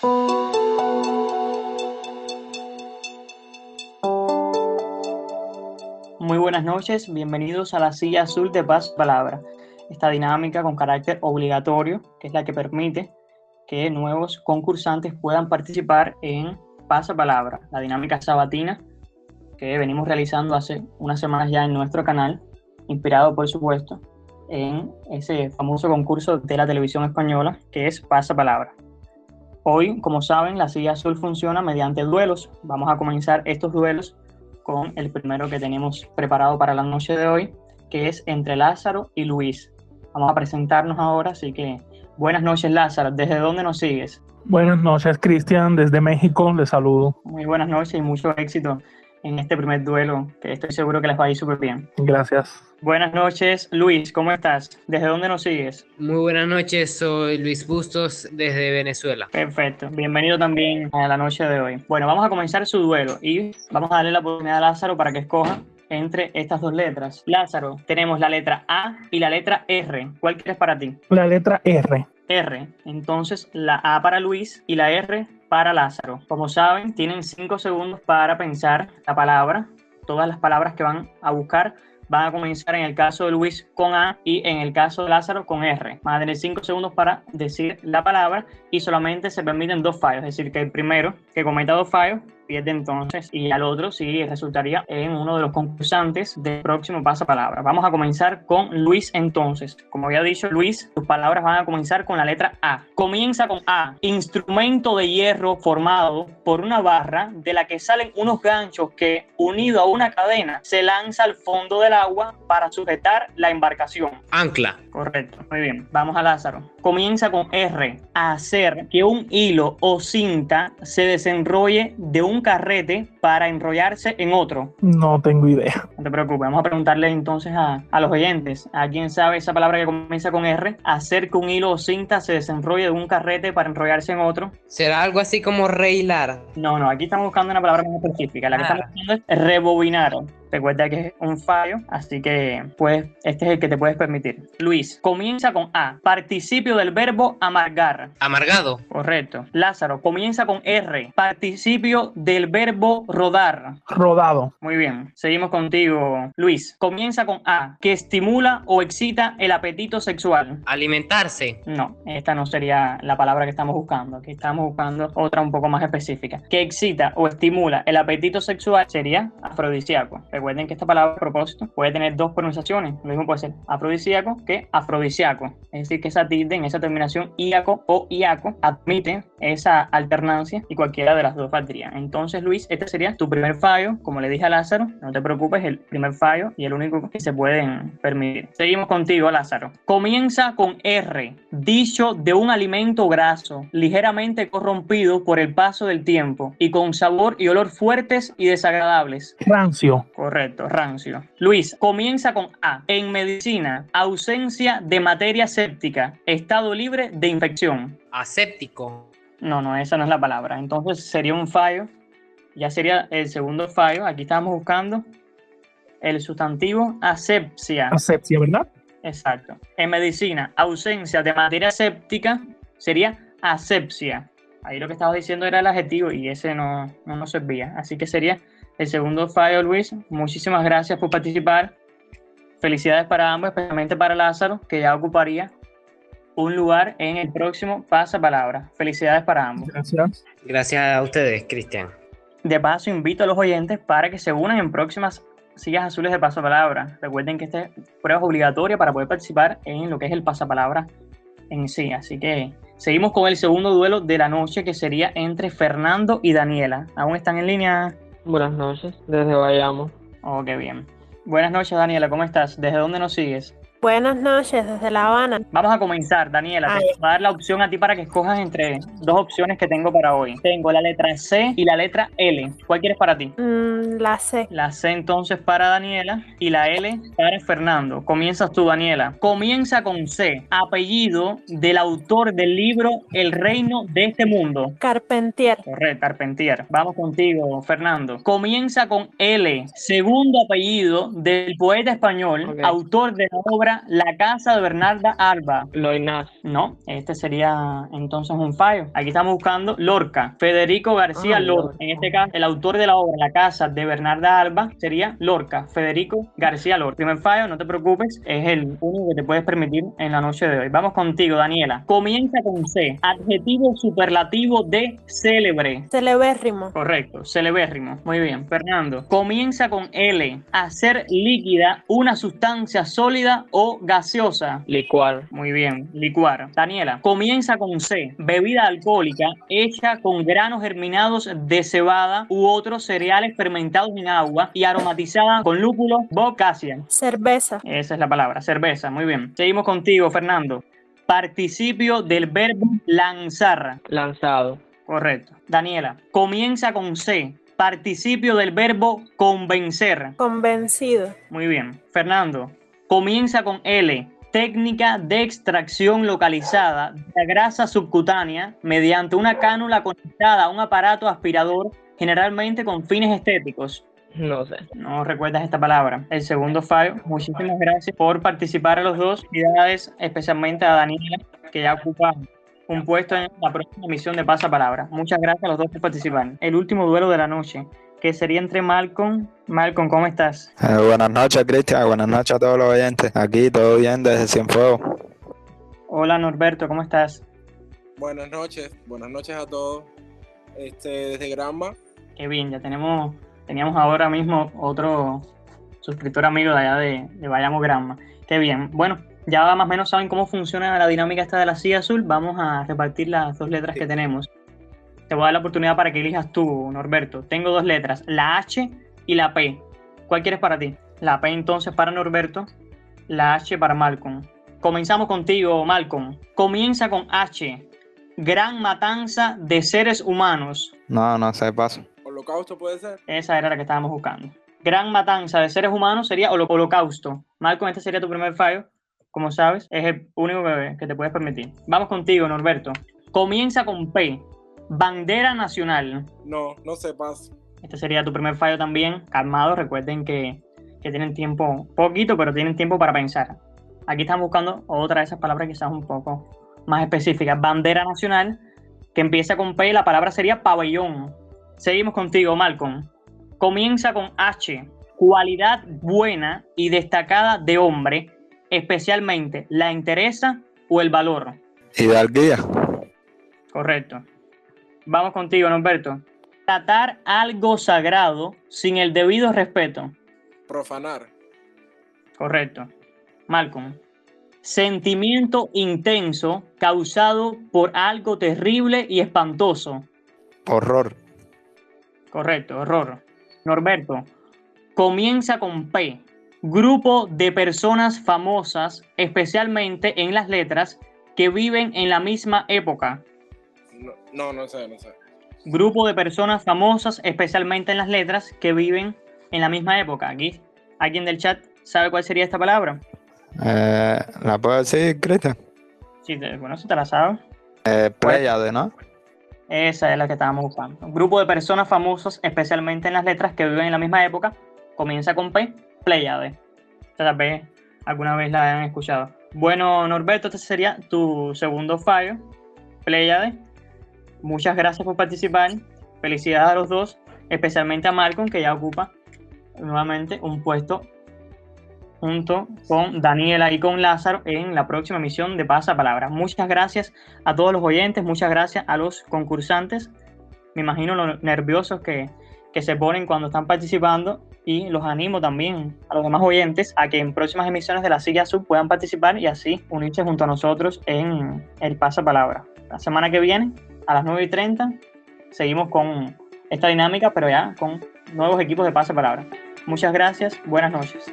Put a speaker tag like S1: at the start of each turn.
S1: Muy buenas noches, bienvenidos a la silla azul de Paz Palabra, esta dinámica con carácter obligatorio, que es la que permite que nuevos concursantes puedan participar en Pasa Palabra, la dinámica sabatina que venimos realizando hace unas semanas ya en nuestro canal, inspirado por supuesto en ese famoso concurso de la televisión española que es Pasa Palabra. Hoy, como saben, la silla azul funciona mediante duelos. Vamos a comenzar estos duelos con el primero que tenemos preparado para la noche de hoy, que es entre Lázaro y Luis. Vamos a presentarnos ahora, así que buenas noches Lázaro, ¿desde dónde nos sigues?
S2: Buenas noches Cristian, desde México, les saludo.
S1: Muy buenas noches y mucho éxito en este primer duelo, que estoy seguro que les va a ir súper bien.
S2: Gracias.
S1: Buenas noches, Luis, ¿cómo estás? ¿Desde dónde nos sigues?
S3: Muy buenas noches, soy Luis Bustos desde Venezuela.
S1: Perfecto, bienvenido también a la noche de hoy. Bueno, vamos a comenzar su duelo y vamos a darle la oportunidad a Lázaro para que escoja entre estas dos letras. Lázaro, tenemos la letra A y la letra R. ¿Cuál quieres para ti?
S2: La letra R.
S1: R. Entonces, la A para Luis y la R para Lázaro. Como saben, tienen cinco segundos para pensar la palabra. Todas las palabras que van a buscar van a comenzar en el caso de Luis con A y en el caso de Lázaro con R. Van a tener cinco segundos para decir la palabra y solamente se permiten dos fallos. Es decir, que el primero que cometa dos fallos pierde entonces y al otro sí resultaría en uno de los concursantes del próximo pasapalabra. Vamos a comenzar con Luis entonces. Como había dicho Luis, tus palabras van a comenzar con la letra A. Comienza con A. Instrumento de hierro formado por una barra de la que salen unos ganchos que, unido a una cadena, se lanza al fondo del agua para sujetar la embarcación.
S3: Ancla.
S1: Correcto, muy bien. Vamos a Lázaro. Comienza con R. Hacer que un hilo o cinta se desenrolle de un carrete para enrollarse en otro?
S2: No tengo idea.
S1: No te preocupes, vamos a preguntarle entonces a, a los oyentes. ¿A quién sabe esa palabra que comienza con R? Hacer que un hilo o cinta se desenrolle de un carrete para enrollarse en otro.
S3: ¿Será algo así como reilar?
S1: No, no, aquí estamos buscando una palabra más específica. La que
S3: Ah.
S1: estamos buscando es rebobinar. Recuerda que es un fallo, así que pues este es el que te puedes permitir. Luis, comienza con A. Participio del verbo amargar.
S3: Amargado.
S1: Correcto. Lázaro, comienza con R. Participio del verbo rodar.
S2: Rodado.
S1: Muy bien. Seguimos contigo, Luis. Comienza con A. Que estimula o excita el apetito sexual.
S3: Alimentarse.
S1: No, esta no sería la palabra que estamos buscando. Aquí estamos buscando otra un poco más específica. Que excita o estimula el apetito sexual sería afrodisíaco. Recuerden que esta palabra a propósito puede tener dos pronunciaciones. Lo mismo puede ser afrodisíaco que afrodisíaco. Es decir, que esa tilde en esa terminación íaco o iaco admite esa alternancia y cualquiera de las dos valdría. Entonces, Luis, este sería tu primer fallo. Como le dije a Lázaro, no te preocupes, el primer fallo y el único que se pueden permitir. Seguimos contigo, Lázaro. Comienza con R. Dicho de un alimento graso, ligeramente corrompido por el paso del tiempo y con sabor y olor fuertes y desagradables.
S2: Rancio.
S1: Correcto, rancio. Luis, comienza con A. En medicina, ausencia de materia séptica, estado libre de infección.
S3: Aséptico.
S1: No, no, esa no es la palabra. Entonces sería un fallo. Ya sería el segundo fallo. Aquí estamos buscando el sustantivo asepsia.
S2: Asepsia, ¿verdad?
S1: Exacto. En medicina, ausencia de materia séptica sería asepsia. Ahí lo que estabas diciendo era el adjetivo y ese no, no nos servía. Así que sería el segundo fallo, Luis. Muchísimas gracias por participar. Felicidades para ambos, especialmente para Lázaro, que ya ocuparía un lugar en el próximo pasapalabra. Felicidades para ambos.
S2: Gracias.
S3: Gracias a ustedes, Cristian.
S1: De paso, invito a los oyentes para que se unan en próximas sillas azules de pasapalabra. Recuerden que esta es prueba obligatoria para poder participar en lo que es el pasapalabra en sí. Así que seguimos con el segundo duelo de la noche que sería entre Fernando y Daniela. ¿Aún están en línea?
S4: Buenas noches, desde Bayamo.
S1: Oh, qué bien. Buenas noches, Daniela. ¿Cómo estás? ¿Desde dónde nos sigues?
S5: Buenas noches, desde La Habana.
S1: Vamos a comenzar, Daniela. Te voy a dar la opción a ti para que escojas entre dos opciones que tengo para hoy. Tengo la letra C y la letra L. ¿Cuál quieres para ti?
S5: Mm, la C.
S1: La C entonces para Daniela y la L para Fernando. Comienzas tú, Daniela. Comienza con C, apellido del autor del libro El reino de este mundo.
S5: Carpentier.
S1: Correcto, Carpentier. Vamos contigo, Fernando. Comienza con L, segundo apellido del poeta español, autor de la obra la casa de Bernarda Alba.
S4: Loinas.
S1: No, este sería entonces un fallo. Aquí estamos buscando Lorca. Federico García
S4: Ah,
S1: Lorca.
S4: Lorca.
S1: En este caso, el autor de la obra La casa de Bernarda Alba sería Lorca. Federico García Lorca. Primer fallo, no te preocupes, es el único que te puedes permitir en la noche de hoy. Vamos contigo, Daniela. Comienza con C. Adjetivo superlativo de célebre.
S5: Celebérrimo.
S1: Correcto, celebérrimo. Muy bien. Fernando. Comienza con L. Hacer líquida una sustancia sólida o gaseosa.
S4: Licuar.
S1: Muy bien, licuar. Daniela, comienza con C. Bebida alcohólica hecha con granos germinados de cebada u otros cereales fermentados en agua y aromatizada con lúpulo bocasia.
S5: Cerveza.
S1: Esa es la palabra, cerveza. Muy bien. Seguimos contigo, Fernando. Participio del verbo lanzar.
S4: Lanzado.
S1: Correcto. Daniela, comienza con C. Participio del verbo convencer.
S5: Convencido.
S1: Muy bien. Fernando, comienza con L. Técnica de extracción localizada de la grasa subcutánea mediante una cánula conectada a un aparato aspirador, generalmente con fines estéticos.
S4: No sé.
S1: No recuerdas esta palabra. El segundo fallo. Muchísimas gracias por participar a los dos. Felicidades especialmente a Daniela, que ya ocupa un puesto en la próxima emisión de Pasapalabra. Muchas gracias a los dos por participar. El último duelo de la noche, que sería entre Malcolm. Malcolm, ¿cómo estás?
S6: Eh, buenas noches, Cristian. Buenas noches a todos los oyentes. Aquí todo bien desde Cienfuegos.
S1: Hola Norberto, ¿cómo estás?
S7: Buenas noches, buenas noches a todos. Este, desde Granma,
S1: Qué bien, ya tenemos, teníamos ahora mismo otro suscriptor amigo de allá de, de Bayamo Granma. Qué bien. Bueno, ya más o menos saben cómo funciona la dinámica esta de la silla azul. Vamos a repartir las dos letras que tenemos. Te voy a dar la oportunidad para que elijas tú, Norberto. Tengo dos letras, la H y la P. ¿Cuál quieres para ti? La P entonces para Norberto, la H para Malcolm. Comenzamos contigo, Malcolm. Comienza con H. Gran matanza de seres humanos.
S6: No, no sé, paso.
S7: holocausto puede ser.
S1: Esa era la que estábamos buscando. Gran matanza de seres humanos sería holo- holocausto. Malcolm, este sería tu primer fallo. Como sabes, es el único que, que te puedes permitir. Vamos contigo, Norberto. Comienza con P. Bandera nacional.
S7: No, no sé, paso.
S1: Este sería tu primer fallo también. Calmado, recuerden que, que tienen tiempo, poquito, pero tienen tiempo para pensar. Aquí están buscando otra de esas palabras quizás un poco más específicas. Bandera nacional, que empieza con P, la palabra sería pabellón. Seguimos contigo, Malcolm. Comienza con H. Cualidad buena y destacada de hombre, especialmente la interesa o el valor.
S6: Hidalguía.
S1: Correcto. Vamos contigo, Norberto. Tratar algo sagrado sin el debido respeto.
S7: Profanar.
S1: Correcto. Malcolm. Sentimiento intenso causado por algo terrible y espantoso.
S6: Horror.
S1: Correcto, horror. Norberto. Comienza con P. Grupo de personas famosas, especialmente en las letras, que viven en la misma época.
S7: No, no, no sé, no sé.
S1: grupo de personas famosas, especialmente en las letras, que viven en la misma época. Aquí, alguien del chat sabe cuál sería esta palabra.
S6: Eh, ¿La puedo decir, Cristian?
S1: Sí, te- bueno, si te la sabes.
S6: Eh, Pléyade, ¿no?
S1: Esa es la que estábamos buscando. Grupo de personas famosas, especialmente en las letras, que viven en la misma época. Comienza con P, Pleiade. Tal vez alguna vez la hayan escuchado. Bueno, Norberto, este sería tu segundo fallo, Pleiade. Muchas gracias por participar. Felicidades a los dos, especialmente a Malcolm, que ya ocupa nuevamente un puesto junto con Daniela y con Lázaro en la próxima emisión de Pasa Palabra. Muchas gracias a todos los oyentes, muchas gracias a los concursantes. Me imagino lo nerviosos que, que se ponen cuando están participando y los animo también a los demás oyentes a que en próximas emisiones de la Silla Sub puedan participar y así unirse junto a nosotros en el Pasa Palabra. La semana que viene, a las 9 y 30, seguimos con esta dinámica, pero ya con nuevos equipos de Pasa Palabra. Muchas gracias, buenas noches.